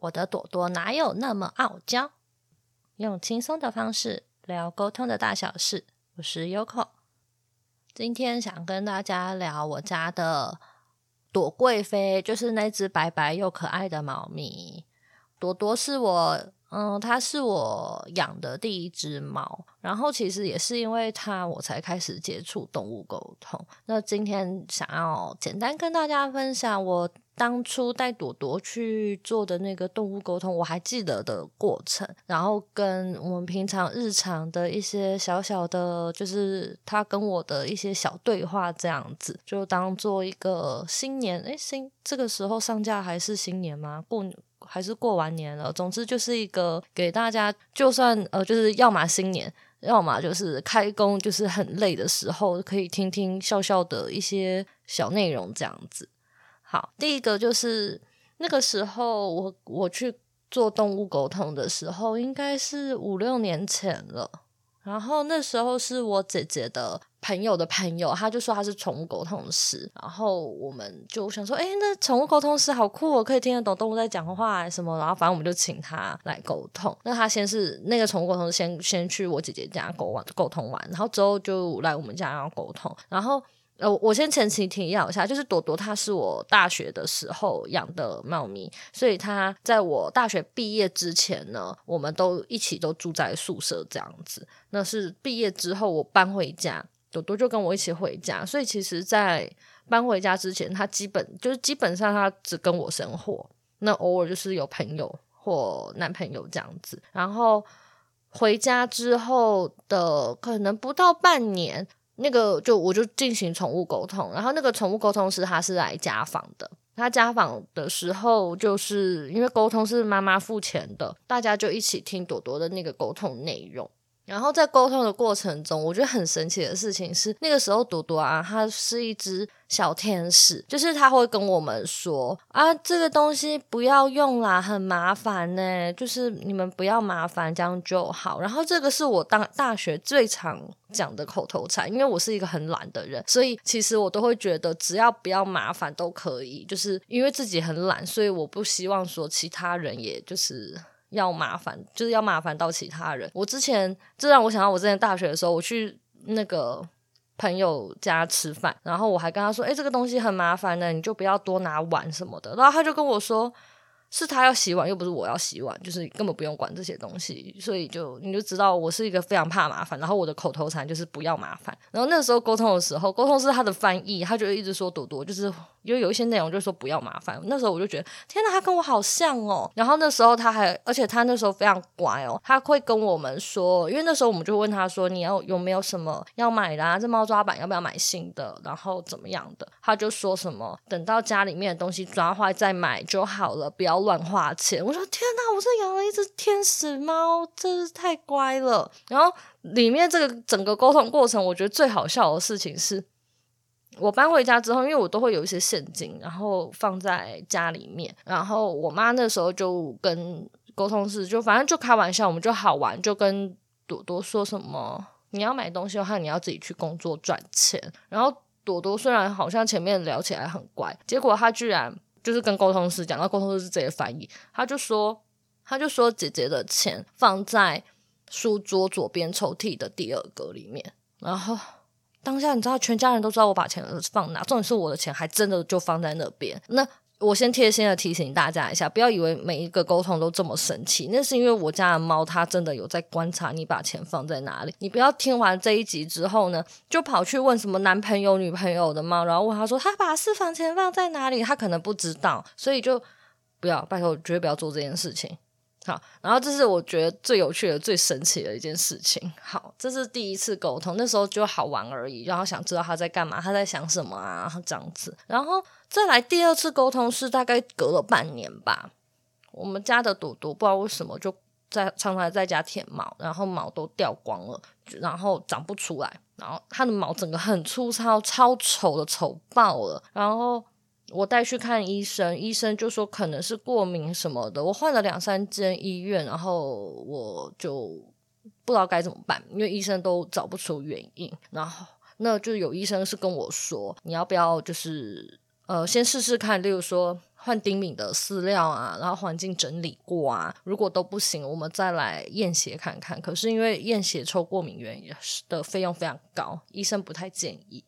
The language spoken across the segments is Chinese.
我的朵朵哪有那么傲娇？用轻松的方式聊沟通的大小事。我是 Yoko，今天想跟大家聊我家的朵贵妃，就是那只白白又可爱的猫咪。朵朵是我，嗯，它是我养的第一只猫。然后其实也是因为它，我才开始接触动物沟通。那今天想要简单跟大家分享我。当初带朵朵去做的那个动物沟通，我还记得的过程，然后跟我们平常日常的一些小小的，就是他跟我的一些小对话，这样子就当做一个新年，诶，新这个时候上架还是新年吗？过还是过完年了？总之就是一个给大家，就算呃，就是要么新年，要么就是开工，就是很累的时候，可以听听笑笑的一些小内容，这样子。好，第一个就是那个时候我我去做动物沟通的时候，应该是五六年前了。然后那时候是我姐姐的朋友的朋友，他就说他是宠物沟通师。然后我们就想说，哎，那宠物沟通师好酷，我可以听得懂动物在讲话什么。然后反正我们就请他来沟通。那他先是那个宠物沟通师先先去我姐姐家沟完沟通完，然后之后就来我们家要沟通，然后。呃，我先前情提要一下，就是朵朵它是我大学的时候养的猫咪，所以它在我大学毕业之前呢，我们都一起都住在宿舍这样子。那是毕业之后我搬回家，朵朵就跟我一起回家，所以其实，在搬回家之前，它基本就是基本上它只跟我生活，那偶尔就是有朋友或男朋友这样子。然后回家之后的可能不到半年。那个就我就进行宠物沟通，然后那个宠物沟通师他是来家访的，他家访的时候就是因为沟通是妈妈付钱的，大家就一起听朵朵的那个沟通内容。然后在沟通的过程中，我觉得很神奇的事情是，那个时候朵朵啊，它是一只小天使，就是他会跟我们说啊，这个东西不要用啦，很麻烦呢，就是你们不要麻烦，这样就好。然后这个是我当大学最常讲的口头禅，因为我是一个很懒的人，所以其实我都会觉得只要不要麻烦都可以，就是因为自己很懒，所以我不希望说其他人也就是。要麻烦，就是要麻烦到其他人。我之前，这让我想到我之前大学的时候，我去那个朋友家吃饭，然后我还跟他说：“诶，这个东西很麻烦的，你就不要多拿碗什么的。”然后他就跟我说。是他要洗碗，又不是我要洗碗，就是根本不用管这些东西，所以就你就知道我是一个非常怕麻烦，然后我的口头禅就是不要麻烦。然后那时候沟通的时候，沟通是他的翻译，他就一直说朵朵，就是因为有一些内容就说不要麻烦。那时候我就觉得天哪，他跟我好像哦。然后那时候他还，而且他那时候非常乖哦，他会跟我们说，因为那时候我们就问他说，你要有没有什么要买的啊？这猫抓板要不要买新的？然后怎么样的？他就说什么等到家里面的东西抓坏再买就好了，不要。乱花钱，我说天哪！我是养了一只天使猫，真是太乖了。然后里面这个整个沟通过程，我觉得最好笑的事情是，我搬回家之后，因为我都会有一些现金，然后放在家里面。然后我妈那时候就跟沟通是就反正就开玩笑，我们就好玩，就跟朵朵说什么：你要买东西的话，你要自己去工作赚钱。然后朵朵虽然好像前面聊起来很乖，结果她居然。就是跟沟通师讲，那沟通师直接翻译，他就说，他就说姐姐的钱放在书桌左边抽屉的第二格里面，然后当下你知道，全家人都知道我把钱放哪，重点是我的钱还真的就放在那边，那。我先贴心的提醒大家一下，不要以为每一个沟通都这么神奇。那是因为我家的猫它真的有在观察你把钱放在哪里。你不要听完这一集之后呢，就跑去问什么男朋友、女朋友的猫，然后问他说他把私房钱放在哪里，他可能不知道，所以就不要，拜托，绝对不要做这件事情。好，然后这是我觉得最有趣的、最神奇的一件事情。好，这是第一次沟通，那时候就好玩而已，然后想知道他在干嘛，他在想什么啊，这样子。然后再来第二次沟通是大概隔了半年吧。我们家的朵朵不知道为什么就在常常在家舔毛，然后毛都掉光了，然后长不出来，然后它的毛整个很粗糙，超丑的，丑爆了，然后。我带去看医生，医生就说可能是过敏什么的。我换了两三间医院，然后我就不知道该怎么办，因为医生都找不出原因。然后那就有医生是跟我说，你要不要就是呃先试试看，例如说换丁敏的饲料啊，然后环境整理过啊，如果都不行，我们再来验血看看。可是因为验血抽过敏原的费用非常高，医生不太建议。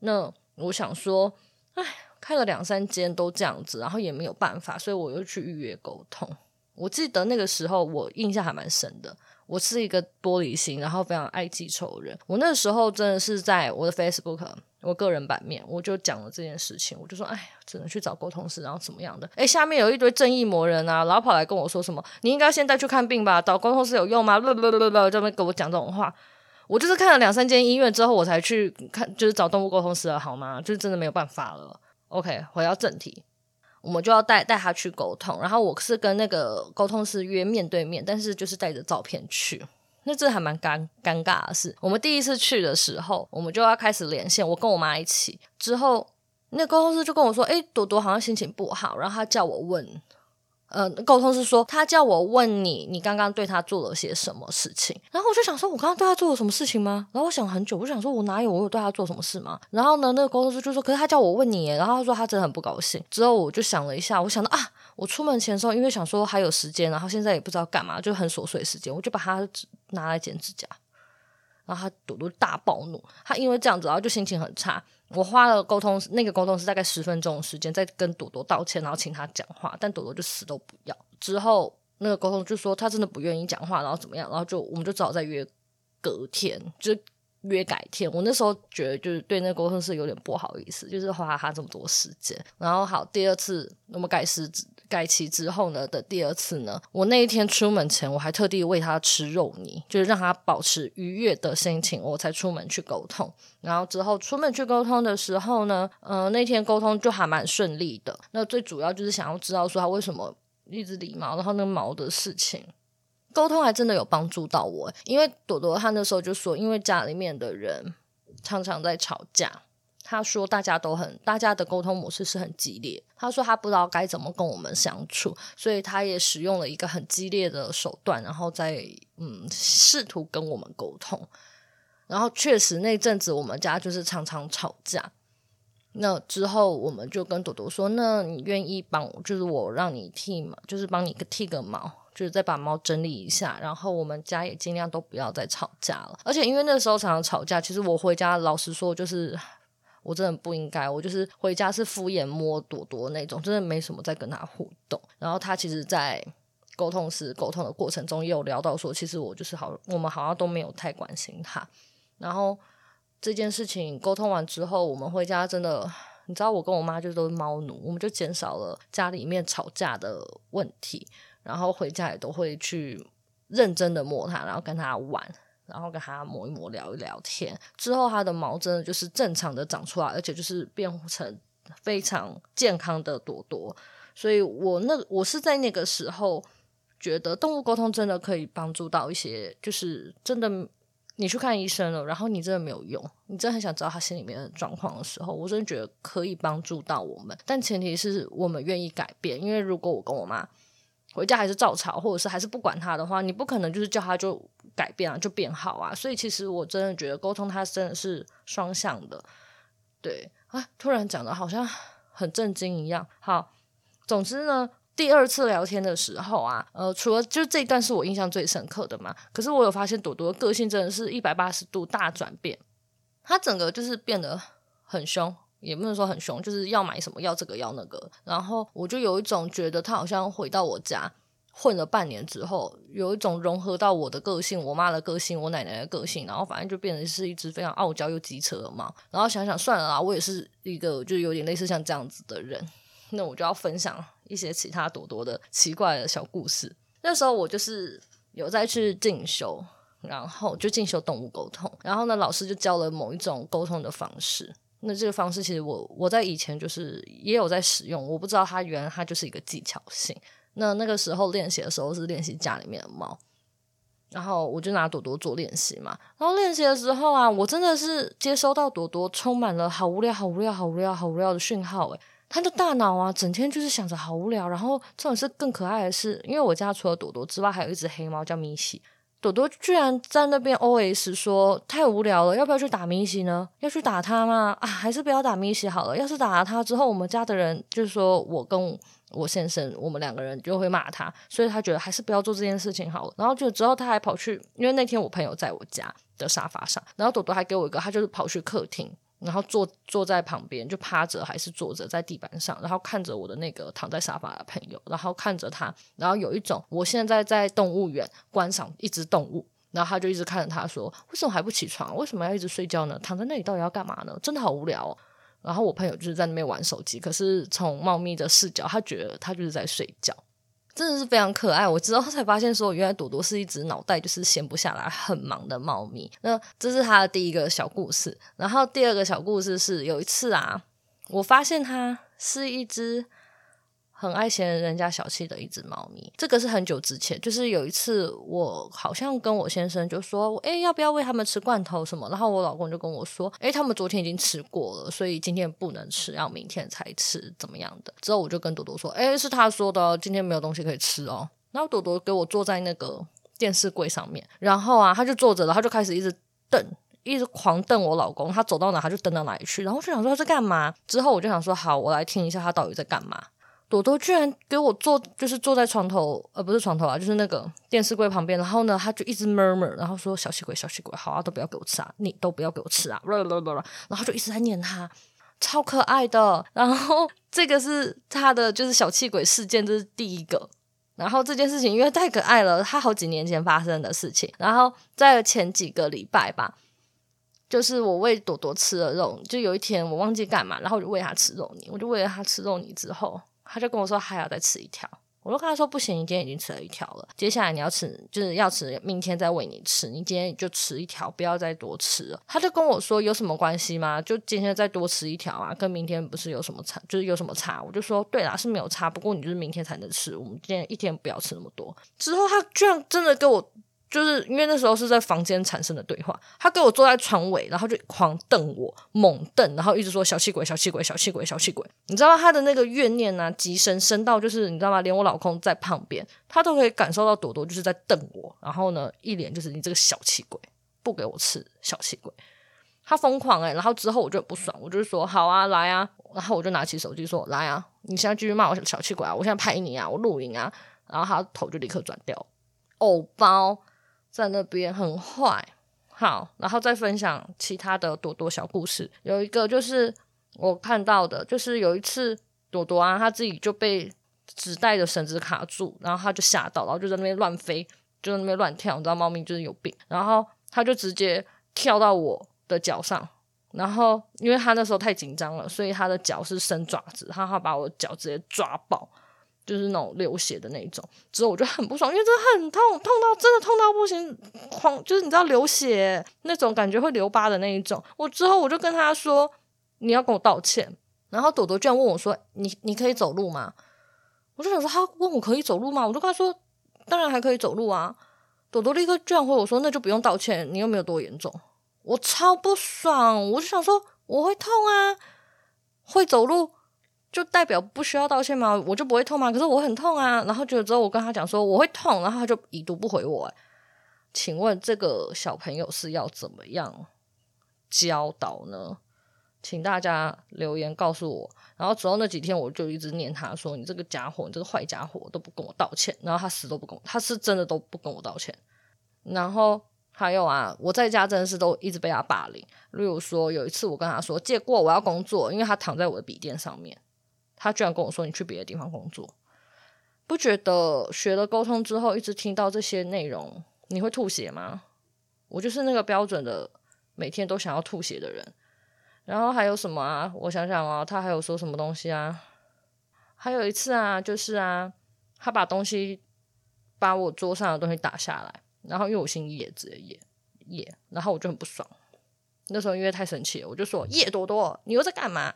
那我想说，哎，看了两三间都这样子，然后也没有办法，所以我又去预约沟通。我记得那个时候我印象还蛮深的。我是一个玻璃心，然后非常爱记仇人。我那时候真的是在我的 Facebook，我个人版面，我就讲了这件事情。我就说，哎，只能去找沟通师，然后怎么样的？哎，下面有一堆正义魔人啊，然后跑来跟我说什么，你应该先带去看病吧，找沟通师有用吗？不不不不，这边跟我讲这种话。我就是看了两三间医院之后，我才去看，就是找动物沟通师了，好吗？就是真的没有办法了。OK，回到正题。我们就要带带他去沟通，然后我是跟那个沟通师约面对面，但是就是带着照片去，那这还蛮尴尴尬的事。我们第一次去的时候，我们就要开始连线，我跟我妈一起，之后那沟通师就跟我说：“诶，朵朵好像心情不好。”然后他叫我问。呃，沟通是说，他叫我问你，你刚刚对他做了些什么事情？然后我就想说，我刚刚对他做了什么事情吗？然后我想很久，我想说，我哪有我有对他做什么事吗？然后呢，那个沟通师就说，可是他叫我问你，然后他说他真的很不高兴。之后我就想了一下，我想到啊，我出门前的时候，因为想说还有时间，然后现在也不知道干嘛，就很琐碎时间，我就把它拿来剪指甲。然后他朵朵大暴怒，他因为这样子，然后就心情很差。我花了沟通那个沟通是大概十分钟的时间，在跟朵朵道歉，然后请他讲话，但朵朵就死都不要。之后那个沟通就说他真的不愿意讲话，然后怎么样，然后就我们就只好再约隔天，就约改天。我那时候觉得就是对那个沟通是有点不好意思，就是花他这么多时间。然后好，第二次我们改时改期之后呢的第二次呢，我那一天出门前我还特地喂他吃肉泥，就是让他保持愉悦的心情，我才出门去沟通。然后之后出门去沟通的时候呢，嗯、呃，那天沟通就还蛮顺利的。那最主要就是想要知道说他为什么一直理毛，然后那个毛的事情，沟通还真的有帮助到我，因为朵朵他那时候就说，因为家里面的人常常在吵架。他说：“大家都很，大家的沟通模式是很激烈。他说他不知道该怎么跟我们相处，所以他也使用了一个很激烈的手段，然后在嗯试图跟我们沟通。然后确实那阵子我们家就是常常吵架。那之后我们就跟朵朵说：那你愿意帮，就是我让你剃嘛，就是帮你剃个毛，就是再把猫整理一下。然后我们家也尽量都不要再吵架了。而且因为那时候常常吵架，其实我回家老实说就是。”我真的不应该，我就是回家是敷衍摸朵朵那种，真的没什么在跟他互动。然后他其实，在沟通时沟通的过程中，也有聊到说，其实我就是好，我们好像都没有太关心他。然后这件事情沟通完之后，我们回家真的，你知道，我跟我妈就都是猫奴，我们就减少了家里面吵架的问题。然后回家也都会去认真的摸它，然后跟它玩。然后跟它摸一摸，聊一聊天，之后它的毛真的就是正常的长出来，而且就是变成非常健康的朵朵。所以我那我是在那个时候觉得动物沟通真的可以帮助到一些，就是真的你去看医生了，然后你真的没有用，你真的很想知道他心里面的状况的时候，我真的觉得可以帮助到我们，但前提是我们愿意改变，因为如果我跟我妈。回家还是照吵，或者是还是不管他的话，你不可能就是叫他就改变啊，就变好啊。所以其实我真的觉得沟通它真的是双向的，对啊。突然讲的好像很震惊一样。好，总之呢，第二次聊天的时候啊，呃，除了就这一段是我印象最深刻的嘛，可是我有发现朵朵的个性真的是一百八十度大转变，他整个就是变得很凶。也不能说很凶，就是要买什么要这个要那个，然后我就有一种觉得他好像回到我家混了半年之后，有一种融合到我的个性、我妈的个性、我奶奶的个性，然后反正就变成是一只非常傲娇又机车的猫。然后想想算了啦，我也是一个就有点类似像这样子的人，那我就要分享一些其他朵朵的奇怪的小故事。那时候我就是有在去进修，然后就进修动物沟通，然后呢，老师就教了某一种沟通的方式。那这个方式其实我我在以前就是也有在使用，我不知道它原来它就是一个技巧性。那那个时候练习的时候是练习家里面的猫，然后我就拿朵朵做练习嘛。然后练习的时候啊，我真的是接收到朵朵充满了好无聊、好无聊、好无聊、好无聊的讯号。诶，他的大脑啊，整天就是想着好无聊。然后这种是更可爱的是，因为我家除了朵朵之外，还有一只黑猫叫米西。朵朵居然在那边 OS 说太无聊了，要不要去打米西呢？要去打他吗？啊，还是不要打米西好了。要是打了他之后，我们家的人就是说我跟我先生，我们两个人就会骂他，所以他觉得还是不要做这件事情好了。然后就之后他还跑去，因为那天我朋友在我家的沙发上，然后朵朵还给我一个，他就是跑去客厅。然后坐坐在旁边，就趴着还是坐着在地板上，然后看着我的那个躺在沙发的朋友，然后看着他，然后有一种我现在在动物园观赏一只动物，然后他就一直看着他说：“为什么还不起床？为什么要一直睡觉呢？躺在那里到底要干嘛呢？真的好无聊哦。”然后我朋友就是在那边玩手机，可是从猫咪的视角，他觉得他就是在睡觉。真的是非常可爱，我之后才发现说，原来朵朵是一只脑袋就是闲不下来、很忙的猫咪。那这是它的第一个小故事，然后第二个小故事是有一次啊，我发现它是一只。很爱嫌人家小气的一只猫咪，这个是很久之前，就是有一次我好像跟我先生就说，诶，要不要喂他们吃罐头什么？然后我老公就跟我说，诶，他们昨天已经吃过了，所以今天不能吃，要明天才吃，怎么样的？之后我就跟朵朵说，诶，是他说的，今天没有东西可以吃哦。然后朵朵给我坐在那个电视柜上面，然后啊，他就坐着了，他就开始一直瞪，一直狂瞪我老公，他走到哪他就瞪到哪里去，然后我就想说他在干嘛？之后我就想说，好，我来听一下他到底在干嘛。朵朵居然给我坐，就是坐在床头，呃，不是床头啊，就是那个电视柜旁边。然后呢，他就一直 murmur，然后说：“小气鬼，小气鬼，好啊，都不要给我吃啊，你都不要给我吃啊！”然后就一直在念他，超可爱的。然后这个是他的就是小气鬼事件，这是第一个。然后这件事情因为太可爱了，他好几年前发生的事情。然后在前几个礼拜吧，就是我喂朵朵吃了肉，就有一天我忘记干嘛，然后我就喂他吃肉泥，我就喂了他吃肉泥之后。他就跟我说还要再吃一条，我就跟他说不行，你今天已经吃了一条了，接下来你要吃就是要吃，明天再喂你吃，你今天就吃一条，不要再多吃了。他就跟我说有什么关系吗？就今天再多吃一条啊，跟明天不是有什么差，就是有什么差？我就说对啦，是没有差，不过你就是明天才能吃，我们今天一天不要吃那么多。之后他居然真的给我。就是因为那时候是在房间产生的对话，他给我坐在床尾，然后就狂瞪我，猛瞪，然后一直说小气鬼，小气鬼，小气鬼，小气鬼。你知道他的那个怨念啊，极深深到就是你知道吗？连我老公在旁边，他都可以感受到朵朵就是在瞪我，然后呢，一脸就是你这个小气鬼，不给我吃，小气鬼。他疯狂诶，然后之后我就很不爽，我就说好啊，来啊，然后我就拿起手机说来啊，你现在继续骂我小气鬼啊，我现在拍你啊，我录影啊，然后他头就立刻转掉，偶包。在那边很坏，好，然后再分享其他的朵朵小故事。有一个就是我看到的，就是有一次朵朵啊，他自己就被纸袋的绳子卡住，然后他就吓到，然后就在那边乱飞，就在那边乱跳。你知道猫咪就是有病，然后他就直接跳到我的脚上，然后因为他那时候太紧张了，所以他的脚是伸爪子，然后他把我脚直接抓爆。就是那种流血的那一种，之后我就很不爽，因为真的很痛，痛到真的痛到不行，狂就是你知道流血那种感觉会留疤的那一种。我之后我就跟他说，你要跟我道歉。然后朵朵居然问我说，你你可以走路吗？我就想说，他问我可以走路吗？我就跟他说，当然还可以走路啊。朵朵立刻居然回我说，那就不用道歉，你又没有多严重。我超不爽，我就想说，我会痛啊，会走路。就代表不需要道歉吗？我就不会痛吗？可是我很痛啊！然后觉得之后我跟他讲说我会痛，然后他就已读不回我。请问这个小朋友是要怎么样教导呢？请大家留言告诉我。然后之后那几天我就一直念他说：“你这个家伙，你这个坏家伙，都不跟我道歉。”然后他死都不跟我，他是真的都不跟我道歉。然后还有啊，我在家真的是都一直被他霸凌。例如说有一次我跟他说借过我要工作，因为他躺在我的笔电上面。他居然跟我说：“你去别的地方工作。”不觉得学了沟通之后，一直听到这些内容，你会吐血吗？我就是那个标准的每天都想要吐血的人。然后还有什么啊？我想想啊，他还有说什么东西啊？还有一次啊，就是啊，他把东西把我桌上的东西打下来，然后因为我姓叶子的叶叶，然后我就很不爽。那时候因为太生气了，我就说：“叶朵朵，你又在干嘛？”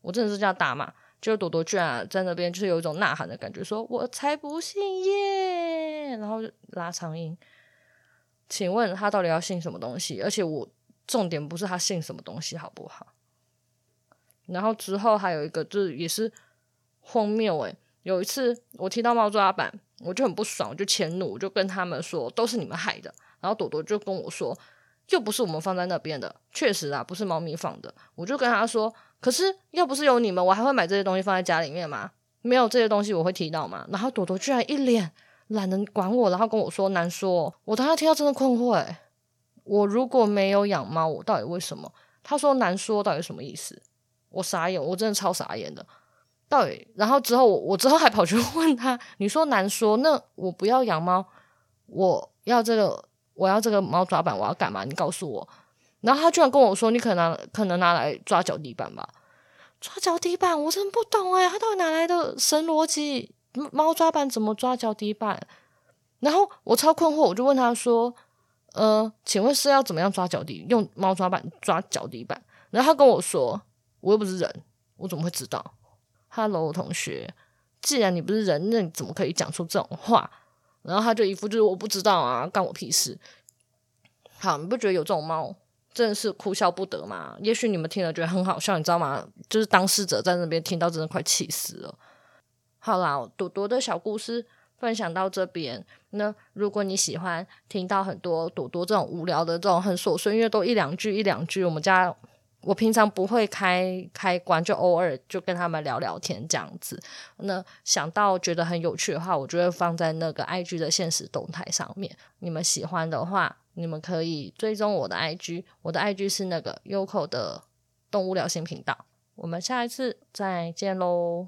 我真的是这样打骂。就朵朵居然在那边，就是有一种呐喊的感觉，说我才不信耶，然后就拉长音。请问他到底要信什么东西？而且我重点不是他信什么东西，好不好？然后之后还有一个，就是也是荒谬诶。有一次我踢到猫抓板，我就很不爽，我就迁怒，我就跟他们说都是你们害的。然后朵朵就跟我说，又不是我们放在那边的，确实啊，不是猫咪放的。我就跟他说，可是要不是有你们，我还会买这些东西放在家里面吗？没有这些东西我会提到吗？然后朵朵居然一脸懒得管我，然后跟我说难说。我当时听到真的困惑，哎，我如果没有养猫，我到底为什么？他说难说到底什么意思？我傻眼，我真的超傻眼的。到底，然后之后我我之后还跑去问他，你说难说，那我不要养猫，我要这个，我要这个猫抓板，我要干嘛？你告诉我。然后他居然跟我说，你可能可能拿来抓脚底板吧？抓脚底板，我真的不懂哎，他到底哪来的神逻辑？猫抓板怎么抓脚底板？然后我超困惑，我就问他说，呃，请问是要怎么样抓脚底？用猫抓板抓脚底板？然后他跟我说，我又不是人，我怎么会知道？Hello，同学，既然你不是人，那你怎么可以讲出这种话？然后他就一副就是我不知道啊，干我屁事。好，你不觉得有这种猫真的是哭笑不得嘛？也许你们听了觉得很好笑，你知道吗？就是当事者在那边听到，真的快气死了。好啦，朵朵的小故事分享到这边。那如果你喜欢听到很多朵朵这种无聊的这种很琐碎，因为都一两句一两句，我们家。我平常不会开开关，就偶尔就跟他们聊聊天这样子。那想到觉得很有趣的话，我就会放在那个 IG 的现实动态上面。你们喜欢的话，你们可以追踪我的 IG，我的 IG 是那个 Yoko 的动物聊心频道。我们下一次再见喽。